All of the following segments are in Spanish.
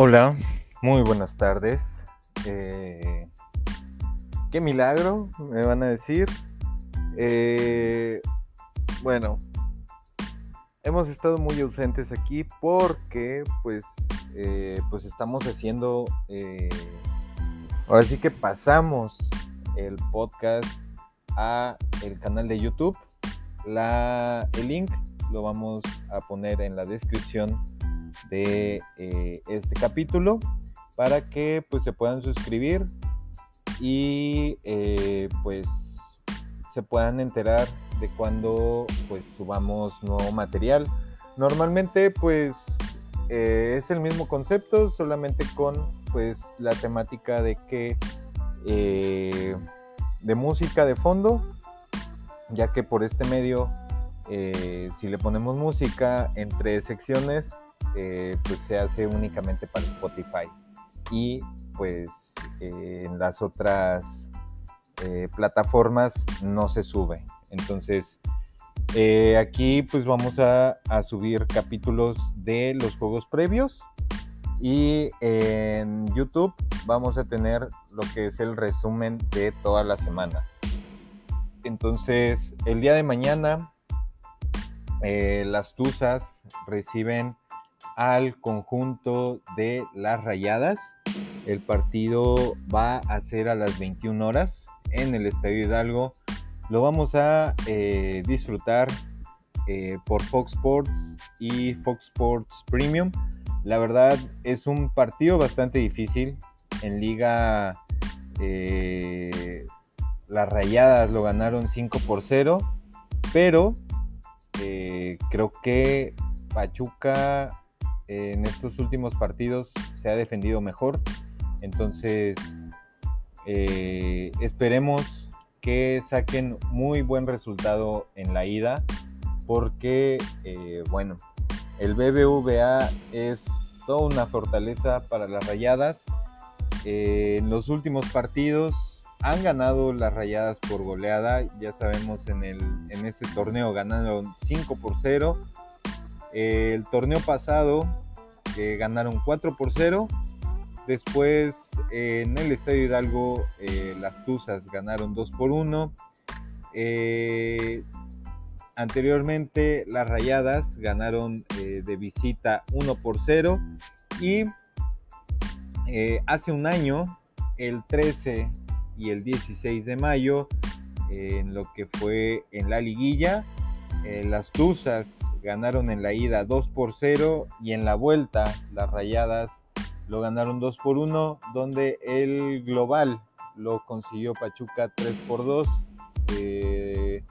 Hola, muy buenas tardes. Eh, ¿Qué milagro? Me van a decir. Eh, bueno, hemos estado muy ausentes aquí porque pues, eh, pues estamos haciendo... ahora sí que pasamos el podcast a el canal de YouTube. La, el link lo vamos a poner en la descripción de eh, este capítulo para que pues se puedan suscribir y eh, pues se puedan enterar de cuando pues subamos nuevo material. Normalmente pues eh, es el mismo concepto solamente con pues la temática de que de música de fondo ya que por este medio si le ponemos música entre secciones eh, pues se hace únicamente para Spotify y pues eh, en las otras eh, plataformas no se sube. Entonces aquí pues vamos a, a, subir capítulos de los juegos previos y en YouTube vamos a tener lo que es el resumen de toda la semana. Entonces el día de mañana las Tuzas reciben al conjunto de las Rayadas. El partido va a ser a las 21 horas en el Estadio Hidalgo. Lo vamos a eh, disfrutar eh, por Fox Sports y Fox Sports Premium. La verdad es un partido bastante difícil. En liga eh, las rayadas lo ganaron 5 por 0. Pero creo que Pachuca en estos últimos partidos se ha defendido mejor. Entonces, eh, esperemos que saquen muy buen resultado en la ida, porque, eh, bueno, el BBVA es toda una fortaleza para las rayadas. Eh, en los últimos partidos han ganado las rayadas por goleada. Ya sabemos en, el, en este torneo ganaron 5 por 0 el torneo pasado ganaron 4 por 0. Después en el Estadio Hidalgo eh, las Tuzas ganaron 2 por 1. Eh, anteriormente las Rayadas ganaron eh, de visita 1 por 0. Y hace un año, el 13 y el 16 de mayo, en lo que fue en la liguilla, las Tuzas ganaron en la ida 2 por 0 y en la vuelta las Rayadas lo ganaron 2 por 1, donde el global lo consiguió Pachuca 3 por 2, eh,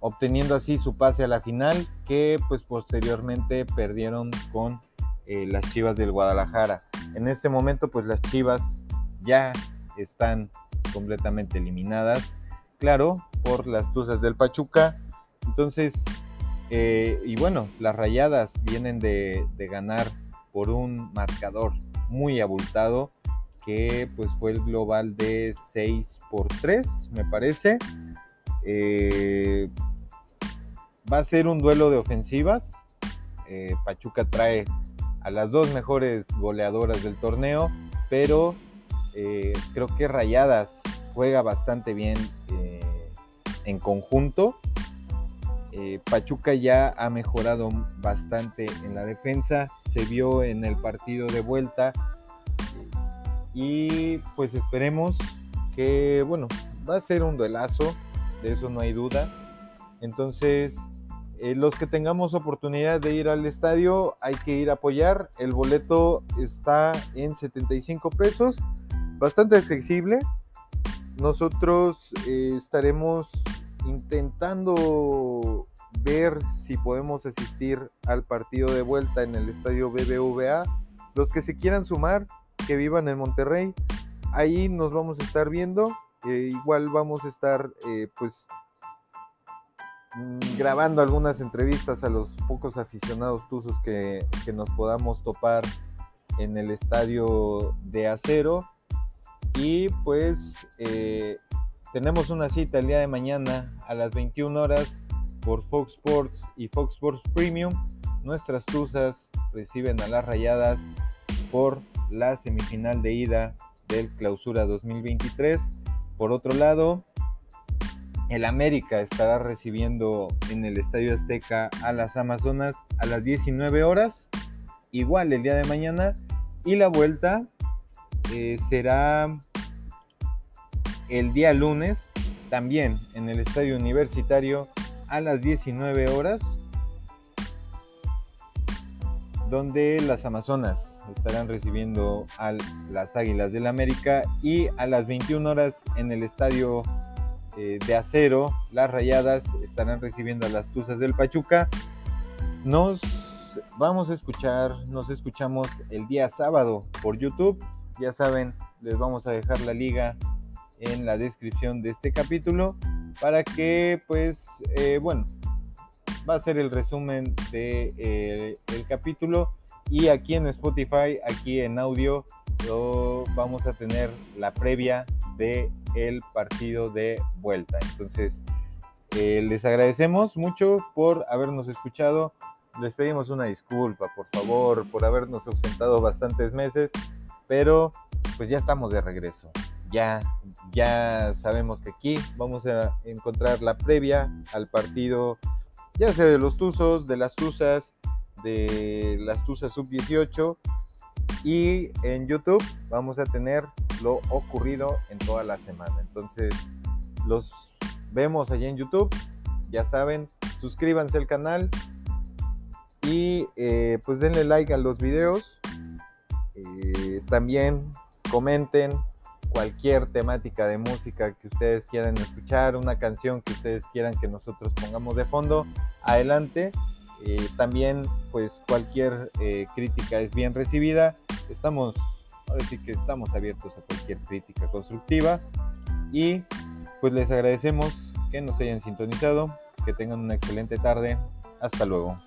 obteniendo así su pase a la final, que pues posteriormente perdieron con eh, las Chivas del Guadalajara. En este momento pues las Chivas ya están completamente eliminadas, claro, por las Tuzas del Pachuca. Entonces eh, y bueno, las rayadas vienen de, ganar por un marcador muy abultado, que pues fue el global de 6 por 3, me parece. Eh, va a ser un duelo de ofensivas. Eh, Pachuca trae a las dos mejores goleadoras del torneo, pero creo que Rayadas juega bastante bien en conjunto eh, Pachuca ya ha mejorado bastante en la defensa, se vio en el partido de vuelta y pues esperemos que, bueno, va a ser un duelazo, de eso no hay duda. Entonces, eh, los que tengamos oportunidad de ir al estadio, hay que ir a apoyar. El boleto está en 75 pesos, bastante accesible. Nosotros eh, estaremos intentando ver si podemos asistir al partido de vuelta en el estadio BBVA. Los que se quieran sumar, que vivan en Monterrey, ahí nos vamos a estar viendo. Eh, igual vamos a estar eh, pues mm, grabando algunas entrevistas a los pocos aficionados tuzos que, nos podamos topar en el estadio de acero. Y pues eh, tenemos una cita el día de mañana a las 21 horas por Fox Sports y Fox Sports Premium. Nuestras tuzas reciben a las rayadas por la semifinal de ida del Clausura 2023. Por otro lado, el América estará recibiendo en el Estadio Azteca a las Amazonas a las 19 horas, igual el día de mañana, y la vuelta eh, será el día lunes, también en el Estadio Universitario a las 19 horas, donde las Amazonas estarán recibiendo a las Águilas del América y a las 21 horas en el Estadio eh, de Acero, las Rayadas estarán recibiendo a las Tuzas del Pachuca. Nos vamos a escuchar, nos escuchamos el día sábado por YouTube. Ya saben, les vamos a dejar la liga en la descripción de este capítulo para que pues eh, bueno va a ser el resumen de eh, el capítulo. Y aquí en Spotify aquí en audio vamos a tener la previa de el partido de vuelta. Entonces eh, les agradecemos mucho por habernos escuchado. Les pedimos una disculpa por favor por habernos ausentado bastantes meses pero pues ya estamos de regreso ya, ya sabemos que aquí vamos a encontrar la previa al partido, ya sea de los Tuzos, de las Tuzas, de las Tuzas sub-18 y en YouTube vamos a tener lo ocurrido en toda la semana. Entonces, los vemos allí en YouTube, ya saben, suscríbanse al canal y eh, pues denle like a los videos. Eh, también comenten, cualquier temática de música que ustedes quieran escuchar, una canción que ustedes quieran que nosotros pongamos de fondo, adelante. Eh, también, pues cualquier eh, crítica es bien recibida. Estamos, ahora que estamos abiertos a cualquier crítica constructiva. Y pues les agradecemos que nos hayan sintonizado, que tengan una excelente tarde. Hasta luego.